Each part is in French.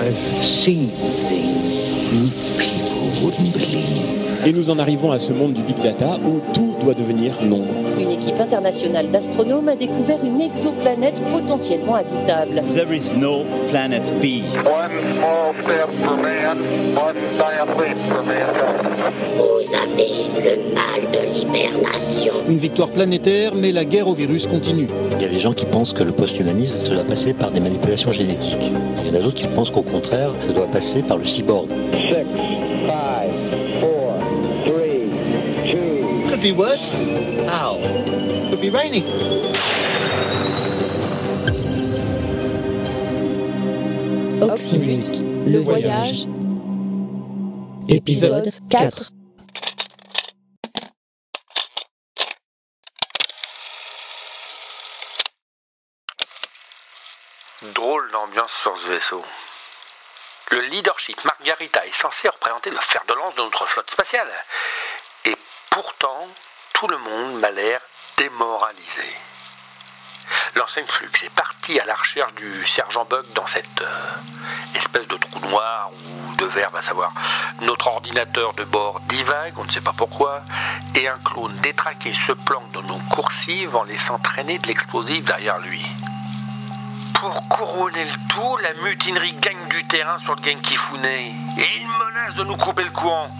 I've seen things you people wouldn't believe. Et nous en arrivons à ce monde du big data où tout doit devenir nombre. Une équipe internationale d'astronomes a découvert une exoplanète potentiellement habitable. There is no planet B. One small step for man, one giant leap for mankind. Vous avez le mal de l'hibernation. Une victoire planétaire, mais la guerre au virus continue. Il y a des gens qui pensent que le post-humanisme, ça doit passer par des manipulations génétiques. Il y en a d'autres qui pensent qu'au contraire, ça doit passer par le cyborg. Six, Could be worse? How? Could be raining. Oxymute, le voyage, épisode 4. Drôle d'ambiance sur ce vaisseau. Le leadership Margarita est censé représenter le fer de lance de notre flotte spatiale. Pourtant, tout le monde m'a l'air démoralisé. L'enseigne Flux est parti à la recherche du sergent Bug dans cette euh, espèce de trou noir ou de verre, à savoir. Notre ordinateur de bord divague, on ne sait pas pourquoi, et un clone détraqué se planque dans nos coursives en laissant traîner de l'explosif derrière lui. Pour couronner le tout, la mutinerie gagne du terrain sur le Genkifune et ils menacent de nous couper le courant.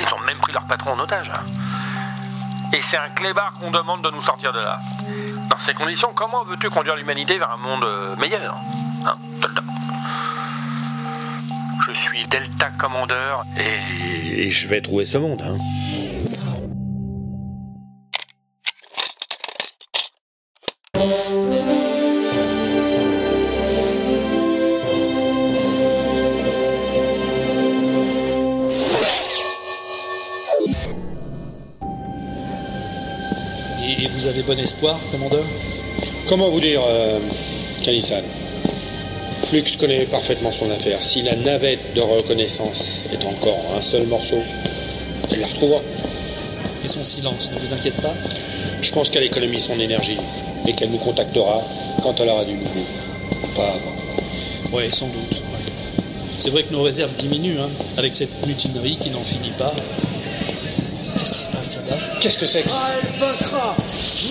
Ils ont même pris leur patron en otage. Et c'est un clébard qu'on demande de nous sortir de là. Dans ces conditions, comment veux-tu conduire l'humanité vers un monde euh, meilleur Hein, Delta Je suis Delta Commander et, et je vais trouver ce monde. Hein. Bon espoir, commandeur Comment vous dire, euh, Flux connaît parfaitement son affaire. Si la navette de reconnaissance est encore un seul morceau, elle la retrouvera. Et son silence ne vous inquiète pas? Je pense qu'elle économise son énergie et qu'elle nous contactera quand elle aura du nouveau. Pas avant. Oui, sans doute. ouais. C'est vrai que nos réserves diminuent, hein, avec cette mutinerie qui n'en finit pas. Qu'est-ce que c'est que ça elle vaincra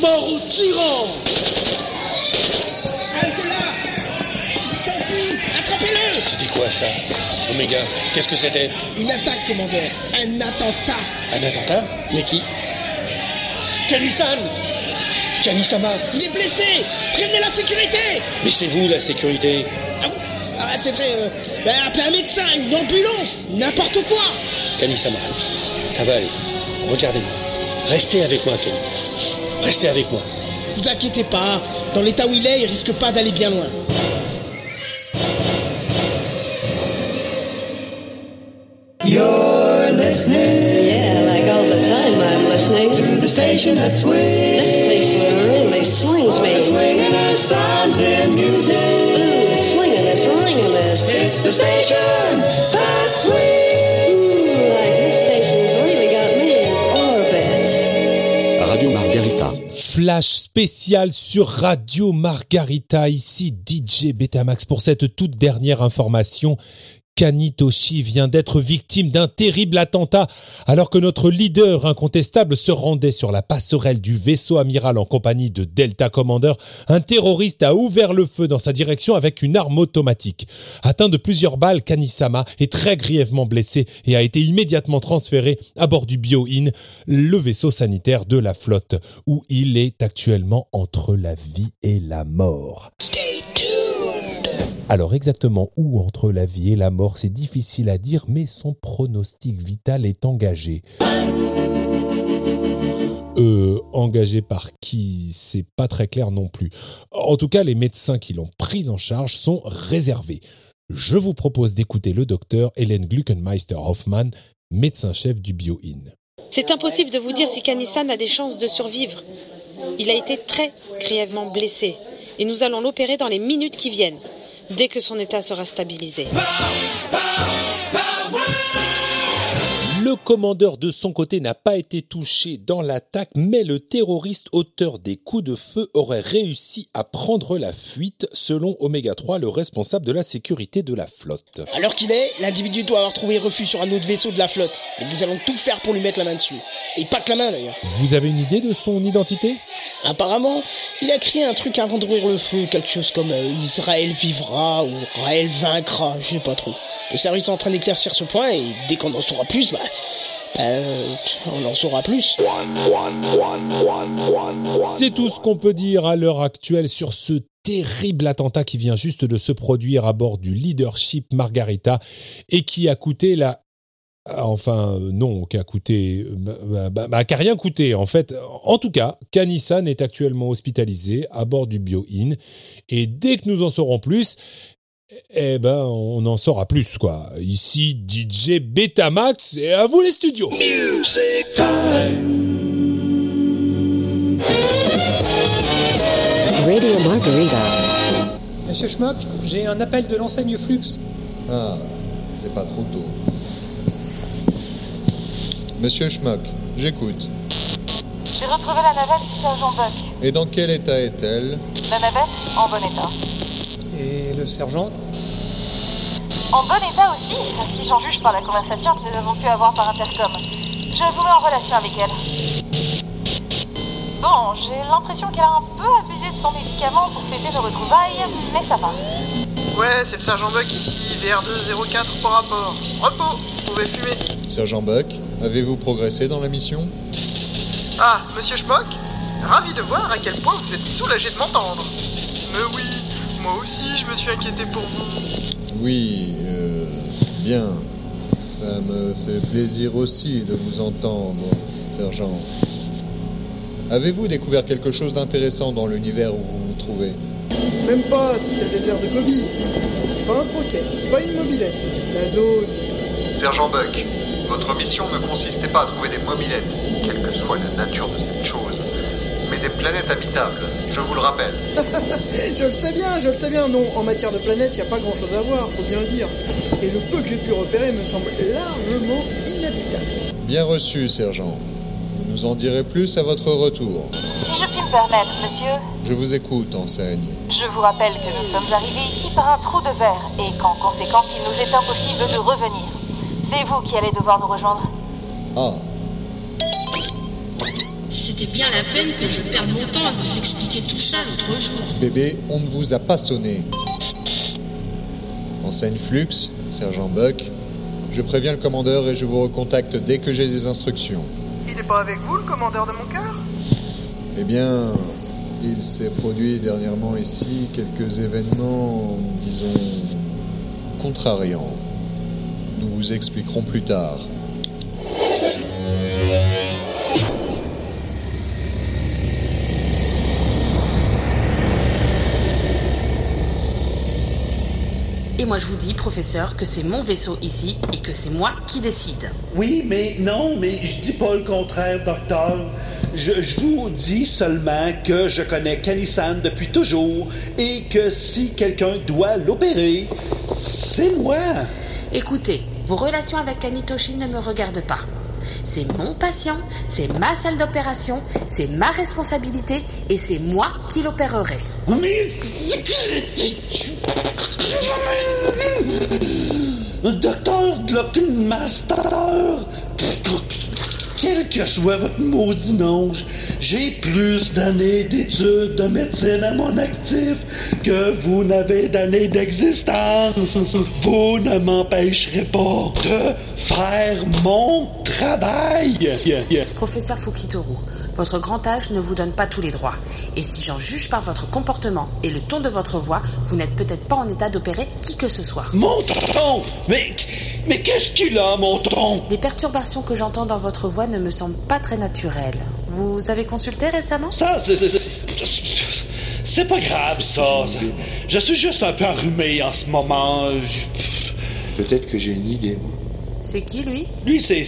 Mort au tyran Halte là. Il s'enfuit Attrapez-le C'était quoi ça? Omega, qu'est-ce que c'était? Une attaque, commandeur. Un attentat. Un attentat? Mais qui? Kanisan. Kanisama. Il est blessé. Prévenez la sécurité. Mais c'est vous la sécurité. Ah bon? Ah bah, c'est vrai, euh, bah, appelez un médecin, une ambulance, n'importe quoi. Kanisama, ça va aller. Regardez-moi. Restez avec moi, Kanisa. Restez avec moi. Vous inquiétez pas, dans l'état où il est, il risque pas d'aller bien loin. You're listening. Yeah, like all the time I'm listening. To the station that swings. This station really swings me. The swinging sounds and music. Ooh, swingin'est, ringin'est. It's the station Flash spécial sur Radio Margarita, ici DJ Betamax pour cette toute dernière information. Kanitoshi vient d'être victime d'un terrible attentat alors que notre leader incontestable se rendait sur la passerelle du vaisseau amiral en compagnie de Delta Commander. Un terroriste a ouvert le feu dans sa direction avec une arme automatique. Atteint de plusieurs balles, Kanisama est très grièvement blessé et a été immédiatement transféré à bord du Bio-In, le vaisseau sanitaire de la flotte, où il est actuellement entre la vie et la mort. Alors exactement où entre la vie et la mort, c'est difficile à dire, mais son pronostic vital est engagé. Euh, engagé par qui C'est pas très clair non plus. En tout cas, les médecins qui l'ont pris en charge sont réservés. Je vous propose d'écouter le docteur Hélène Gluckenmeister Hoffmann, médecin-chef du Bio-In. C'est impossible de vous dire si Kanissan a des chances de survivre. Il a été très grièvement blessé et nous allons l'opérer dans les minutes qui viennent, dès que son état sera stabilisé. Le Le commandeur de son côté n'a pas été touché dans l'attaque, mais le terroriste auteur des coups de feu aurait réussi à prendre la fuite, selon Oméga 3, le responsable de la sécurité de la flotte. Alors qu'il est, l'individu doit avoir trouvé refuge sur un autre vaisseau de la flotte. Et nous allons tout faire pour lui mettre la main dessus. Et pas que la main d'ailleurs. Vous avez une idée de son identité? Apparemment, il a crié un truc avant d'ouvrir le feu, quelque chose comme euh, Israël vivra ou Raël vaincra, je sais pas trop. Le service est en train d'éclaircir ce point et dès qu'on en saura plus, bah, bah, euh, on en saura plus. C'est tout ce qu'on peut dire à l'heure actuelle sur ce terrible attentat qui vient juste de se produire à bord du Leadership Margarita et qui a coûté la Enfin, non, qui a coûté, bah, bah, bah, qui a rien coûté en fait. En tout cas, Kanissan est actuellement hospitalisé à bord du Bio-In et dès que nous en saurons plus, eh ben, on en saura plus quoi. Ici, DJ Betamax et à vous les studios. Music Radio Margarita. Monsieur Schmock, j'ai un appel de l'enseigne Flux. Ah, c'est pas trop tôt. Monsieur Schmock, j'écoute. J'ai retrouvé la navette du sergent Buck. Et dans quel état est-elle? La navette en bon état. Et le sergent En bon état aussi, si j'en juge par la conversation que nous avons pu avoir par intercom. Je vous mets en relation avec elle. Bon, j'ai l'impression qu'elle a un peu abusé de son médicament pour fêter le retrouvailles, mais ça va. Ouais, c'est le sergent Buck ici, VR204 pour rapport. Repos, vous pouvez fumer. Sergent Buck, avez-vous progressé dans la mission? Ah, monsieur Schmock Ravi de voir à quel point vous êtes soulagé de m'entendre. Mais oui, moi aussi je me suis inquiété pour vous. Oui, euh, bien. Ça me fait plaisir aussi de vous entendre, sergent. Avez-vous découvert quelque chose d'intéressant dans l'univers où vous vous trouvez? Même pas, c'est le désert de Gobi ici. Pas un troquet, pas une mobilette. La zone. Sergent Buck, votre mission ne consistait pas à trouver des mobilettes, quelle que soit la nature de cette chose, des planètes habitables, je vous le rappelle. je le sais bien, je le sais bien. Non, en matière de planète, il n'y a pas grand chose à voir, faut bien le dire. Et le peu que j'ai pu repérer me semble largement inhabitable. Bien reçu, sergent. Vous nous en direz plus à votre retour. Si je puis me permettre, monsieur, Je vous écoute, enseigne. je vous rappelle que nous sommes arrivés ici par un trou de verre et qu'en conséquence, il nous est impossible de revenir. C'est vous qui allez devoir nous rejoindre. Ah, C'était bien la peine que je perde mon temps à vous expliquer tout ça l'autre jour. bébé, on ne vous a pas sonné. Enseigne Flux, sergent Buck. Je préviens le commandeur et je vous recontacte dès que j'ai des instructions. Il n'est pas avec vous, le commandeur de mon cœur? Eh bien, il s'est produit dernièrement ici quelques événements, disons, contrariants. Nous vous expliquerons plus tard. Moi je vous dis, professeur, que c'est mon vaisseau ici et que c'est moi qui décide. Oui, mais non, mais je dis pas le contraire, docteur. Je, je vous dis seulement que je connais Kanisan depuis toujours et que si quelqu'un doit l'opérer, c'est moi. Écoutez, vos relations avec Kanitoshi ne me regardent pas. C'est mon patient, c'est ma salle d'opération, c'est ma responsabilité et c'est moi qui l'opérerai. Docteur quel que soit votre maudit nom, j'ai plus d'années d'études de médecine à mon actif que vous n'avez d'années d'existence. Vous ne m'empêcherez pas de faire mon travail. Professeur Fukitoru, votre grand âge ne vous donne pas tous les droits. Et si j'en juge par votre comportement et le ton de votre voix, vous n'êtes peut-être pas en état d'opérer qui que ce soit. Mon ton Mais, mais qu'est-ce qu'il a, mon ton Les perturbations que j'entends dans votre voix ne me semblent pas très naturelles. Vous avez consulté récemment? Ça, c'est... pas grave, ça. Je suis juste un peu enrhumé en ce moment. Je- Peut-être que j'ai une idée, moi. C'est qui, lui? Lui, c'est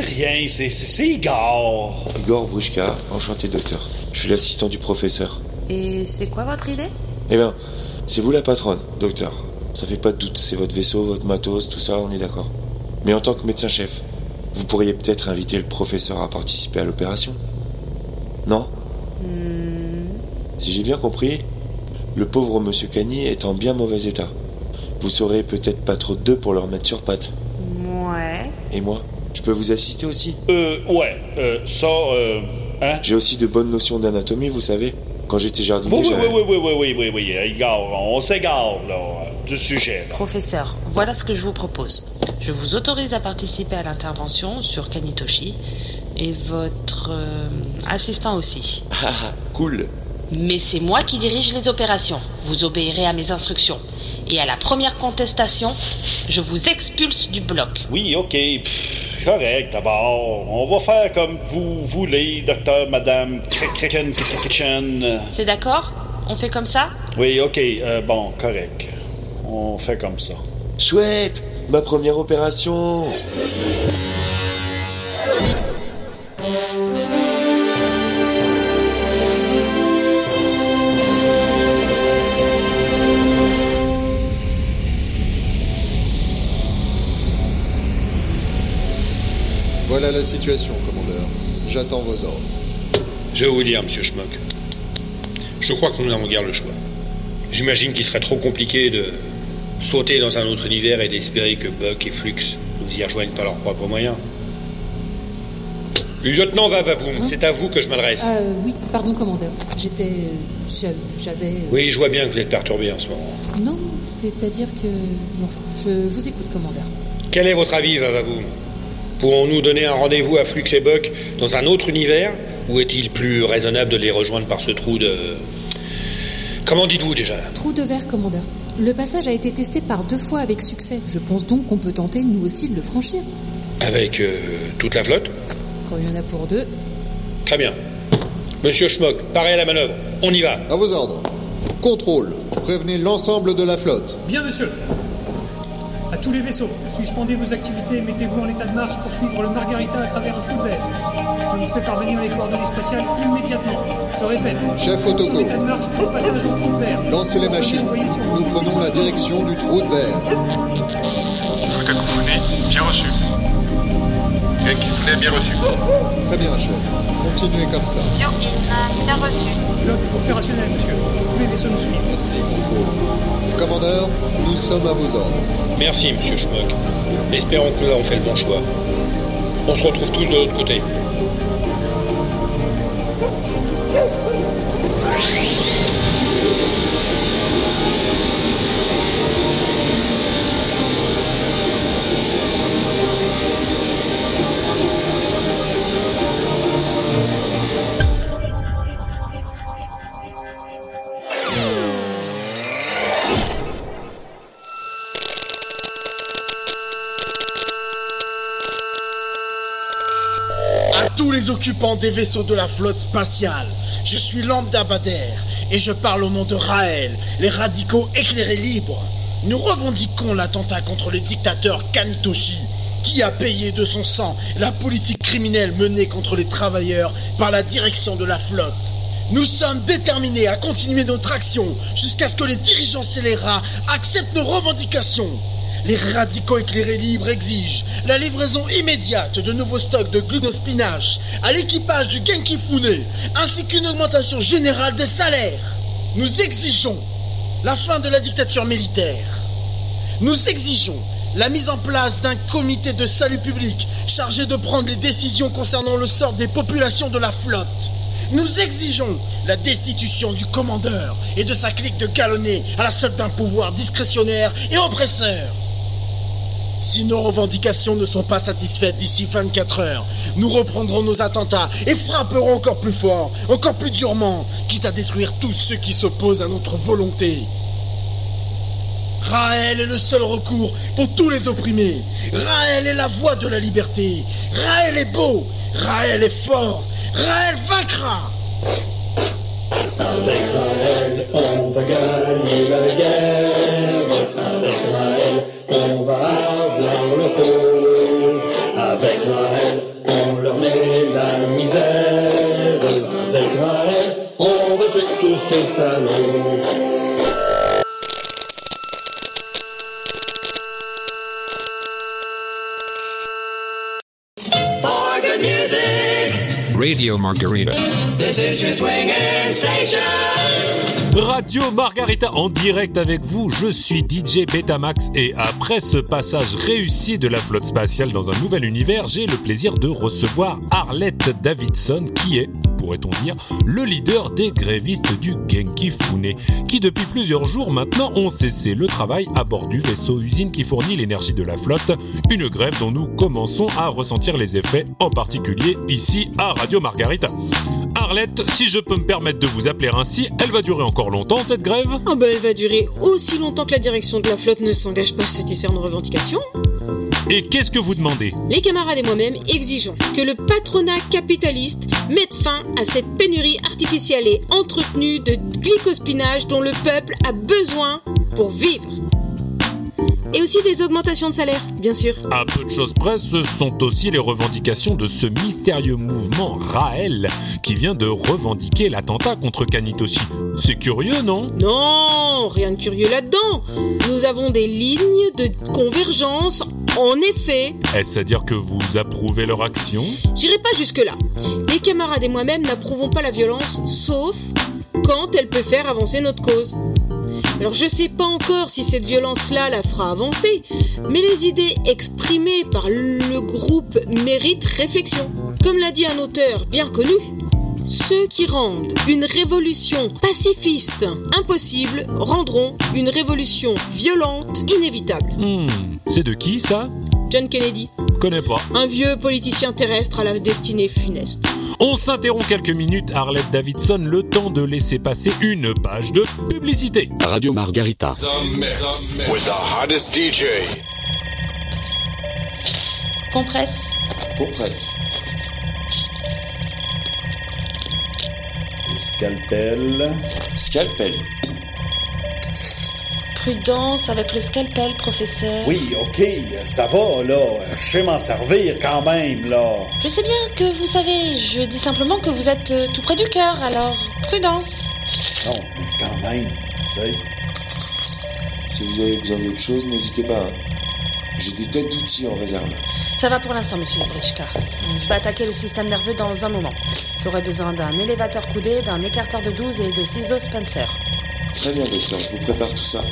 rien. C'est Igor. Igor Brouchka, enchanté docteur. Je suis l'assistant du professeur. Et c'est quoi votre idée? Eh bien, c'est vous la patronne, docteur. Ça fait pas de doute, c'est votre vaisseau, votre matos, tout ça, on est d'accord. Mais en tant que médecin-chef, Vous pourriez peut-être inviter le professeur à participer à l'opération Non Si j'ai bien compris, le pauvre monsieur Cagny est en bien mauvais état. Vous serez peut-être pas trop deux pour le remettre sur pattes. Ouais. Et moi Je peux vous assister aussi Euh, ouais, euh, ça, euh, hein? J'ai aussi de bonnes notions d'anatomie, vous savez. Quand j'étais jardinier, Oui, oui, j'avais- oui, oui, oui, oui, oui, oui, oui, égare, on s'égare, là, du sujet. Professeur, voilà ce que je vous propose. Je vous autorise à participer à l'intervention sur Kanitoshi et votre euh, assistant aussi. Ah, ah, cool. Mais c'est moi qui dirige les opérations. Vous obéirez à mes instructions. Et à la première contestation, je vous expulse du bloc. Oui, ok, pff, correct, d'abord. On va faire comme vous voulez, docteur, madame, Kitchen. C'est d'accord On fait comme ça Oui, ok, euh, bon, correct. On fait comme ça. Chouette Ma première opération Voilà la situation, commandeur. J'attends vos ordres. Je vais vous dire, monsieur Schmock. Je crois que nous n'avons guère le choix. J'imagine qu'il serait trop compliqué de sauter dans un autre univers et d'espérer que Buck et Flux nous y rejoignent par leurs propres moyens. Lieutenant Vavavoum, c'est à vous que je m'adresse. Euh, oui, pardon, commandeur. J'étais. j'a- J'avais. Oui, je vois bien que vous êtes perturbé en ce moment. Non, c'est-à-dire que. Enfin, je vous écoute, commandeur. Quel est votre avis, Vavavoum? Pourrons-nous donner un rendez-vous à Flux et Buck dans un autre univers? Ou est-il plus raisonnable de les rejoindre par ce trou de... Comment dites-vous déjà? Trou de verre, commandeur. Le passage a été testé par deux fois avec succès. Je pense donc qu'on peut tenter, nous aussi, de le franchir. Avec euh, toute la flotte Quand il y en a pour deux. Très bien. Monsieur Schmock, paré à la manœuvre. On y va. À vos ordres. Contrôle. Prévenez l'ensemble de la flotte. Bien, monsieur. Tous les vaisseaux, suspendez vos activités et mettez-vous en état de marche pour suivre le Margarita à travers un trou de verre. Je vous fais parvenir les coordonnées spatiales immédiatement. Je répète. Chef Otoko. en état de marche pour passage au trou de verre. Lancez les machines. Nous prenons la direction du trou de verre. Cacophonie, bien reçu. Cacophonie, bien reçu. Très bien, chef. Continuez comme ça. bien reçu. Flotte opérationnelle, monsieur. Tous les vaisseaux nous suivent. Merci, contrôle. Commandeur, nous sommes à vos ordres. Merci, monsieur Schmock. Espérons que nous avons fait le bon choix. On se retrouve tous de l'autre côté. Des vaisseaux de la flotte spatiale, je suis Lambda Bader et je parle au nom de Raël, les radicaux éclairés libres. Nous revendiquons l'attentat contre le dictateur Kanitoshi, qui a payé de son sang la politique criminelle menée contre les travailleurs par la direction de la flotte. Nous sommes déterminés à continuer notre action jusqu'à ce que les dirigeants scélérats acceptent nos revendications. Les radicaux éclairés libres exigent la livraison immédiate de nouveaux stocks de glucospinache à l'équipage du Genki Fune, ainsi qu'une augmentation générale des salaires. Nous exigeons la fin de la dictature militaire. Nous exigeons la mise en place d'un comité de salut public chargé de prendre les décisions concernant le sort des populations de la flotte. Nous exigeons la destitution du commandeur et de sa clique de galonnés à la solde d'un pouvoir discrétionnaire et oppresseur. Si nos revendications ne sont pas satisfaites d'ici 24 heures, nous reprendrons nos attentats et frapperons encore plus fort, encore plus durement, quitte à détruire tous ceux qui s'opposent à notre volonté. Raël est le seul recours pour tous les opprimés. Raël est la voix de la liberté. Raël est beau. Raël est fort. Raël vaincra. Avec Raël, on va gagner la guerre. Avec Raël, on va avoir le pôle. Avec Raël, on leur met la misère. Avec Raël, on retrouve tous ces salauds. Radio Margarita. This is your swinging station. Radio Margarita en direct avec vous, je suis DJ Betamax et après ce passage réussi de la flotte spatiale dans un nouvel univers, j'ai le plaisir de recevoir Arlette Davidson qui est, pourrait-on dire, le leader des grévistes du Genki Fune, qui depuis plusieurs jours maintenant ont cessé le travail à bord du vaisseau usine qui fournit l'énergie de la flotte, une grève dont nous commençons à ressentir les effets, en particulier ici à Radio Margarita. Arlette, si je peux me permettre de vous appeler ainsi, elle va durer encore longtemps cette grève? Ah bah elle va durer aussi longtemps que la direction de la flotte ne s'engage pas à satisfaire nos revendications. Et qu'est-ce que vous demandez? Les camarades et moi-même exigeons que le patronat capitaliste mette fin à cette pénurie artificielle et entretenue de glycospinage dont le peuple a besoin pour vivre. Et aussi des augmentations de salaire, bien sûr. À peu de choses près, ce sont aussi les revendications de ce mystérieux mouvement Raël qui vient de revendiquer l'attentat contre Kanitoshi. C'est curieux, non? Non, rien de curieux là-dedans. Nous avons des lignes de convergence, en effet. Est-ce à dire que vous approuvez leur action? J'irai pas jusque-là. Les camarades et moi-même n'approuvons pas la violence, sauf quand elle peut faire avancer notre cause. Alors je sais pas encore si cette violence-là la fera avancer, mais les idées exprimées par le groupe méritent réflexion. Comme l'a dit un auteur bien connu, ceux qui rendent une révolution pacifiste impossible rendront une révolution violente inévitable. Hmm, c'est de qui ça? John Kennedy, Connais pas. un vieux politicien terrestre à la destinée funeste. On s'interrompt quelques minutes, Arlette Davidson, le temps de laisser passer une page de publicité. Radio Margarita. The mix with the hottest DJ. Compresse. Compresse. Scalpel. Scalpel. Prudence avec le scalpel, professeur. Oui, ok, ça va, là. Je sais m'en servir quand même, là. Je sais bien que vous savez, je dis simplement que vous êtes euh, tout près du cœur, alors prudence. Non, mais quand même, tu sais. Si vous avez besoin d'autre chose, n'hésitez pas. hein. J'ai des têtes d'outils en réserve. Ça va pour l'instant, monsieur Britschka. Je vais attaquer le système nerveux dans un moment. J'aurai besoin d'un élévateur coudé, d'un écarteur de 12 et de ciseaux Spencer. Très bien, docteur, je vous prépare tout ça.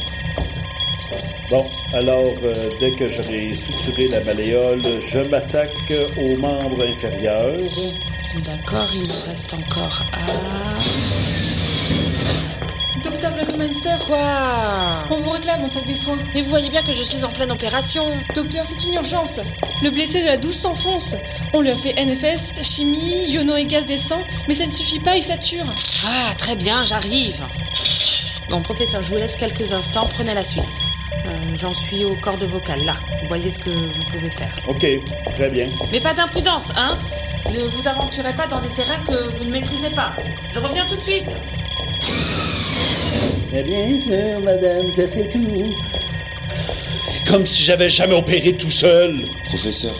Bon, alors, euh, dès que j'aurai suturé la malléole, je m'attaque aux membres inférieurs. D'accord, il nous reste encore à... Quoi On vous réclame en salle des soins. Mais vous voyez bien que je suis en pleine opération. Docteur, c'est une urgence. Le blessé de la 12 s'enfonce. On lui a fait NFS, chimie, iono et gaz des sangs, mais ça ne suffit pas, il sature. Ah, très bien, j'arrive. Bon, professeur, je vous laisse quelques instants, prenez la suite. Euh, J'en suis au cordes vocales, là. Vous voyez ce que vous pouvez faire. Ok, très bien. Mais pas d'imprudence, hein Ne vous aventurez pas dans des terrains que vous ne maîtrisez pas. Je reviens tout de suite. Eh bien sûr, madame, que c'est tout. Comme si j'avais jamais opéré tout seul. Professeur,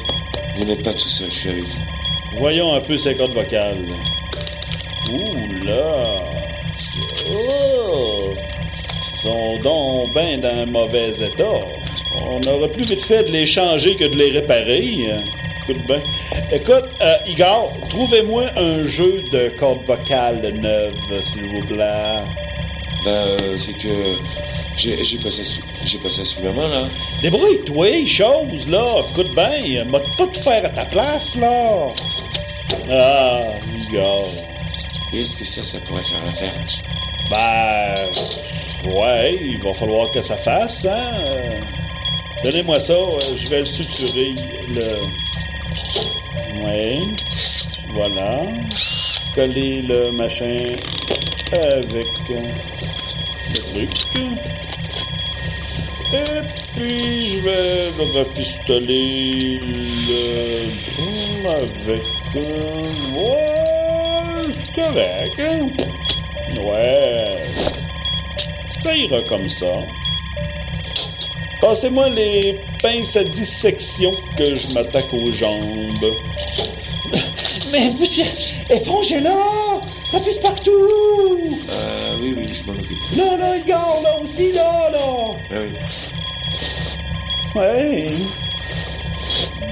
vous n'êtes pas tout seul, je suis avec vous. Voyons un peu ces cordes vocales. Ouh là! Oh! Ils sont donc ben dans un mauvais état. On aurait plus vite fait de les changer que de les réparer. Écoute bien. Écoute, euh, Igor, trouvez-moi un jeu de cordes vocales neuves, s'il vous plaît. Ben, c'est que j'ai j'ai pas, ça sous- j'ai pas ça sous la main, là. Débrouille-toi, chose, là. Écoute bien, m'a pas tout faire à ta place, là? Ah. Et est-ce que ça, ça pourrait faire l'affaire? Ben, ouais, il va falloir que ça fasse, hein. Euh, Donnez-moi ça, euh, je vais le suturer, le... Ouais, voilà. Coller le machin avec euh, Et puis, je vais le rapistoler le... avec... euh, ouais, c'est correct, hein. Ouais. Ça ira comme ça. Passez-moi les pinces à dissection que je m'attaque aux jambes. Mais épongez-la! Ça pisse partout! Euh, oui, oui, je m'en occupe. Là, là, Igor, là aussi, là, là! Ah oui. Ouais.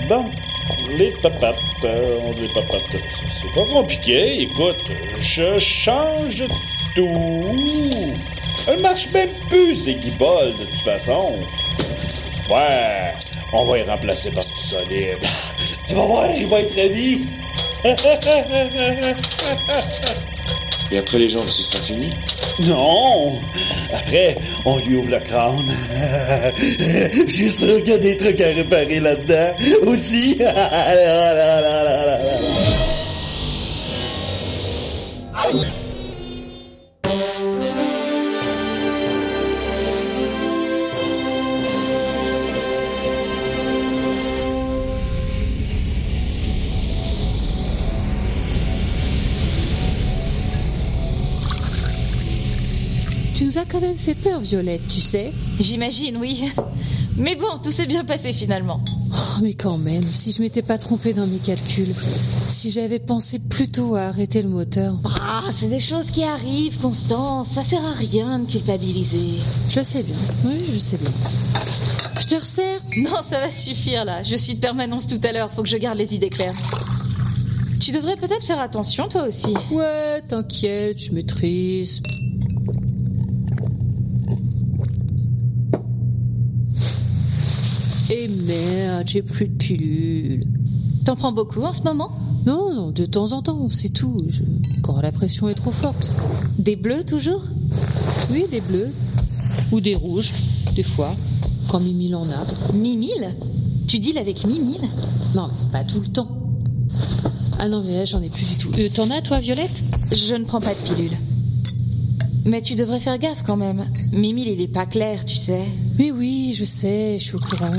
Bon, les papates. euh, on dit papates. C'est pas compliqué. Écoute, je change tout. Elle marche même plus, ces guibolles, de toute façon. Ouais, on va y remplacer par du solide. Tu vas voir, il va être ravi. Et après les jambes, ce sera fini Non! Après, on lui ouvre le crâne. Je suis sûr qu'il y a des trucs à réparer là-dedans aussi. Nous as quand même fait peur, Violette, tu sais. J'imagine, oui. Mais bon, tout s'est bien passé finalement. Oh, mais quand même, si je m'étais pas trompée dans mes calculs, si j'avais pensé plutôt à arrêter le moteur. Ah, c'est des choses qui arrivent, Constance. Ça sert à rien de culpabiliser. Je sais bien, oui, je sais bien. Je te resserre Non, ça va suffire là. Je suis de permanence tout à l'heure. Faut que je garde les idées claires. Tu devrais peut-être faire attention, toi aussi. Ouais, t'inquiète, je maîtrise. Et merde, j'ai plus de pilules. T'en prends beaucoup en ce moment? Non, non, de temps en temps, c'est tout. Je- Quand la pression est trop forte. Des bleus toujours? Oui, des bleus. Ou des rouges, des fois. Quand Mimile en a. Mimile? Tu deals avec Mimile? Non, pas tout le temps. Ah non, mais là, j'en ai plus du tout. Euh, T'en as, toi, Violette? Je ne prends pas de pilule. Mais tu devrais faire gaffe quand même. Mimile, il est pas clair, tu sais. Mais oui, je sais, je suis au courant.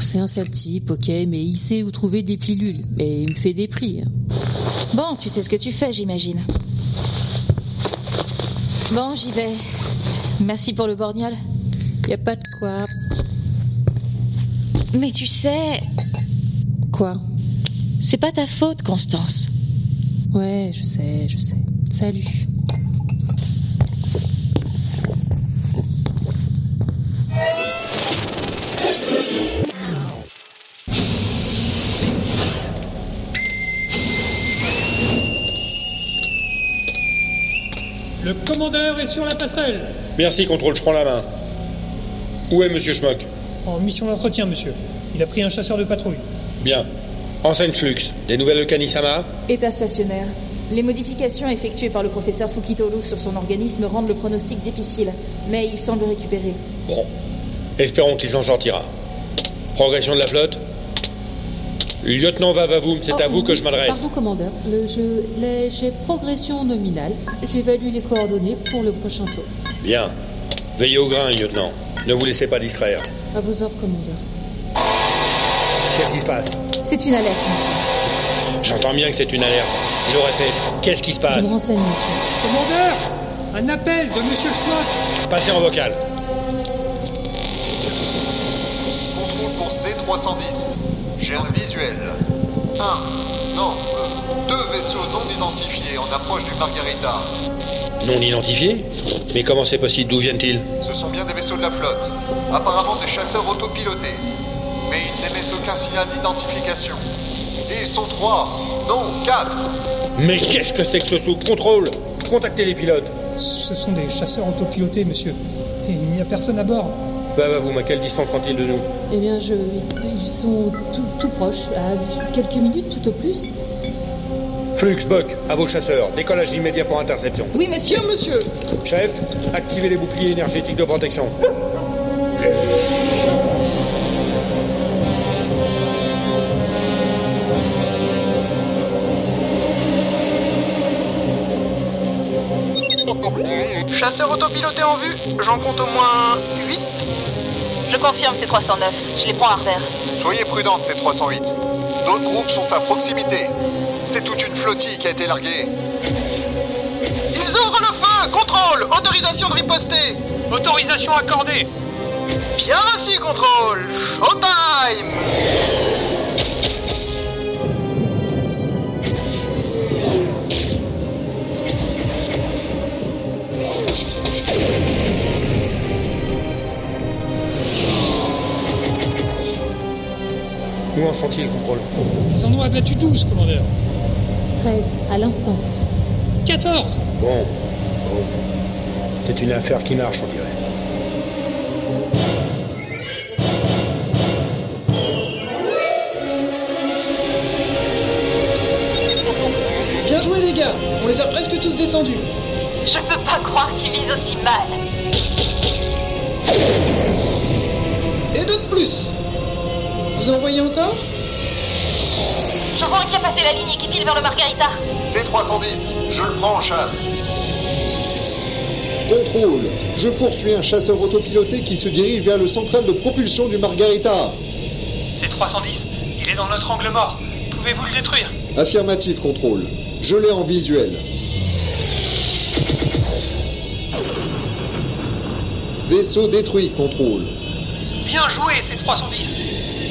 C'est un sale type, ok, mais il sait où trouver des pilules. Et il me fait des prix. Bon, tu sais ce que tu fais, j'imagine. Bon, j'y vais. Merci pour le borgnol. Y a pas de quoi. Mais tu sais, Quoi? c'est pas ta faute, Constance. Ouais, je sais, je sais. Salut. Commandeur est sur la passerelle. Merci, contrôle, je prends la main. Où est Monsieur Schmock? En mission d'entretien, monsieur. Il a pris un chasseur de patrouille. Bien. Enseigne Flux. Des nouvelles de Kanisama État stationnaire. Les modifications effectuées par le professeur Fukitolu sur son organisme rendent le pronostic difficile, mais il semble récupérer. Bon. Espérons qu'il s'en sortira. Progression de la flotte? Lieutenant Vavavoum, c'est Oh, à vous que je m'adresse. Pardon, commandeur. Le, je, les- j'ai progression nominale. J'évalue les coordonnées pour le prochain saut. Bien. Veillez au grain, lieutenant. Ne vous laissez pas distraire. À vos ordres, commandeur. Qu'est-ce qui se passe? C'est une alerte, monsieur. J'entends bien que c'est une alerte. Je répète, qu'est-ce qui se Je passe? me renseigne, monsieur. Commandeur Un appel de monsieur Schmock Passez en vocal. Contrôle pour C310. J'ai un visuel. Un, non, euh, deux vaisseaux non identifiés en approche du Margarita. Non identifié Mais comment c'est possible D'où viennent-ils Ce sont bien des vaisseaux de la flotte. Apparemment des chasseurs autopilotés. Mais ils n'émettent aucun signal d'identification. Et ils sont trois, non, quatre. Mais qu'est-ce que c'est que ce sous-contrôle Contactez les pilotes. Ce sont des chasseurs autopilotés, monsieur. Et il n'y a personne à bord. Vavavoum, à quelle distance sont-ils de nous? Eh bien, je, ils sont tout, tout proches, à quelques minutes tout au plus. Flux, Buck, à vos chasseurs. Décollage immédiat pour interception. Oui, monsieur. monsieur Chef, activez les boucliers énergétiques de protection. Chasseur autopiloté en vue, j'en compte au moins 8. Je confirme, c'est 309. Je les prends à revers. Soyez prudente, ces 308. D'autres groupes sont à proximité. C'est toute une flottille qui a été larguée. Ils ouvrent le feu Contrôle Autorisation de riposter Autorisation accordée. Bien reçu, contrôle Showtime contrôle. Ils en ont abattu 12, commandeur. 13, à l'instant. 14 Bon. bon. C'est une affaire qui marche, on dirait. Bien joué les gars, on les a presque tous descendus. Je peux pas croire qu'ils visent aussi mal. Et de plus. Vous en voyez encore? J'en vois un qui a passé la ligne et qui file vers le Margarita. C310, je le prends en chasse. Contrôle. Je poursuis un chasseur autopiloté qui se dirige vers le central de propulsion du Margarita. C'est 310. Il est dans notre angle mort. Pouvez-vous le détruire? Affirmatif, contrôle. Je l'ai en visuel. Vaisseau détruit, contrôle. Bien joué, c'est 310.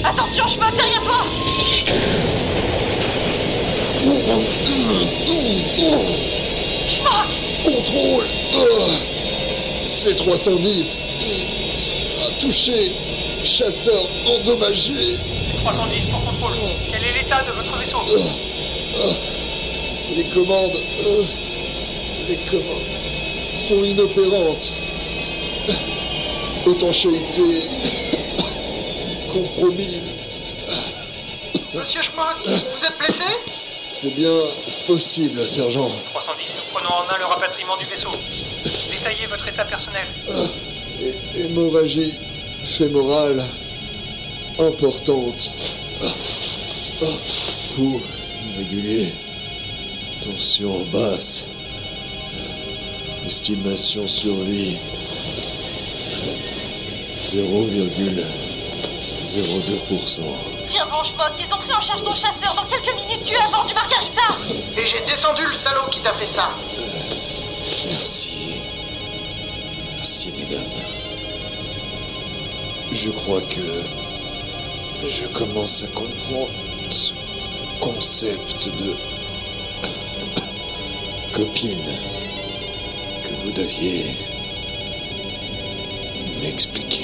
Attention, je me derrière toi Contrôle C310 a touché. Chasseur endommagé. 310 pour contrôle. Quel est l'état de votre vaisseau? Les commandes. euh, les commandes sont inopérantes. Étanchéité compromise. Monsieur Schmock, vous êtes blessé? C'est bien possible, sergent. 310, nous prenons en main le rapatriement du vaisseau. Détaillez votre état personnel. Hé- Hémorragie fémorale importante. Ah, ah, Pouls irrégulier. Tension basse. Estimation survie 0,02%. Ils ont pris en charge ton chasseur. Dans quelques minutes, tu es à bord du Margarita. Et j'ai descendu le salaud qui t'a fait ça. Merci. Merci, mesdames. Je crois que je commence à comprendre ce concept de copine que vous deviez m'expliquer.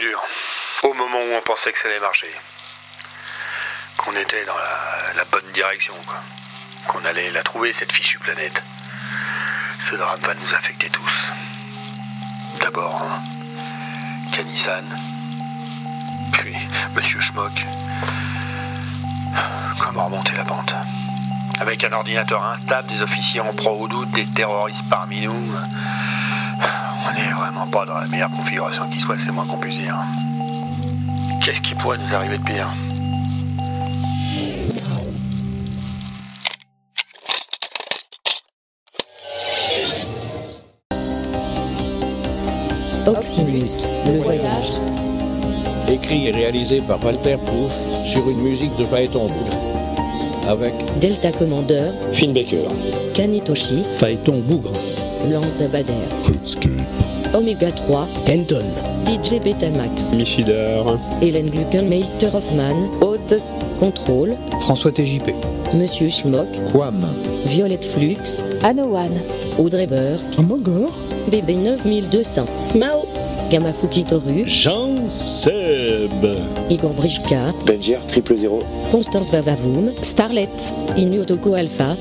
Dur. Au moment où on pensait que ça allait marcher. Qu'on était dans la, bonne direction, quoi. Qu'on allait la trouver, cette fichue planète. Ce drame va nous affecter tous. D'abord, hein. Puis, Monsieur Schmock. Comment remonter la pente? Avec un ordinateur instable, des officiers en proie au doute, des terroristes parmi nous. On n'est vraiment pas dans la meilleure configuration qui soit, c'est moins qu'on puisse dire. Qu'est-ce qui pourrait nous arriver de pire? Oxymute, le voyage. Écrit et réalisé par Walter Proof sur une musique de Phaéton Bougre. Avec Delta Commander, Finn Baker, Kanitoshi, Phaéton Bougre, Lambda Bader, Omega 3, Anton, DJ Betamax, Michidar, Hélène Gluckenmeister Hoffman, Aude, Contrôle, François TJP, Monsieur Schmock, Quam, Violette Flux, Anowan, Audrey Burke, Amogor, BB 9200, Mao, Gamafuki Toru, Jean Seb, Igor Brichka, Benjer triple zéro. Constance Vavavoum, Starlet, Inuotoko Alpha,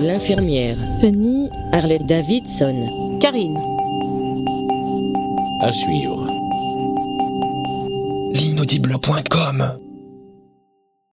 L'infirmière, Penny, Arlette Davidson, Karine. à suivre. L'inaudible.com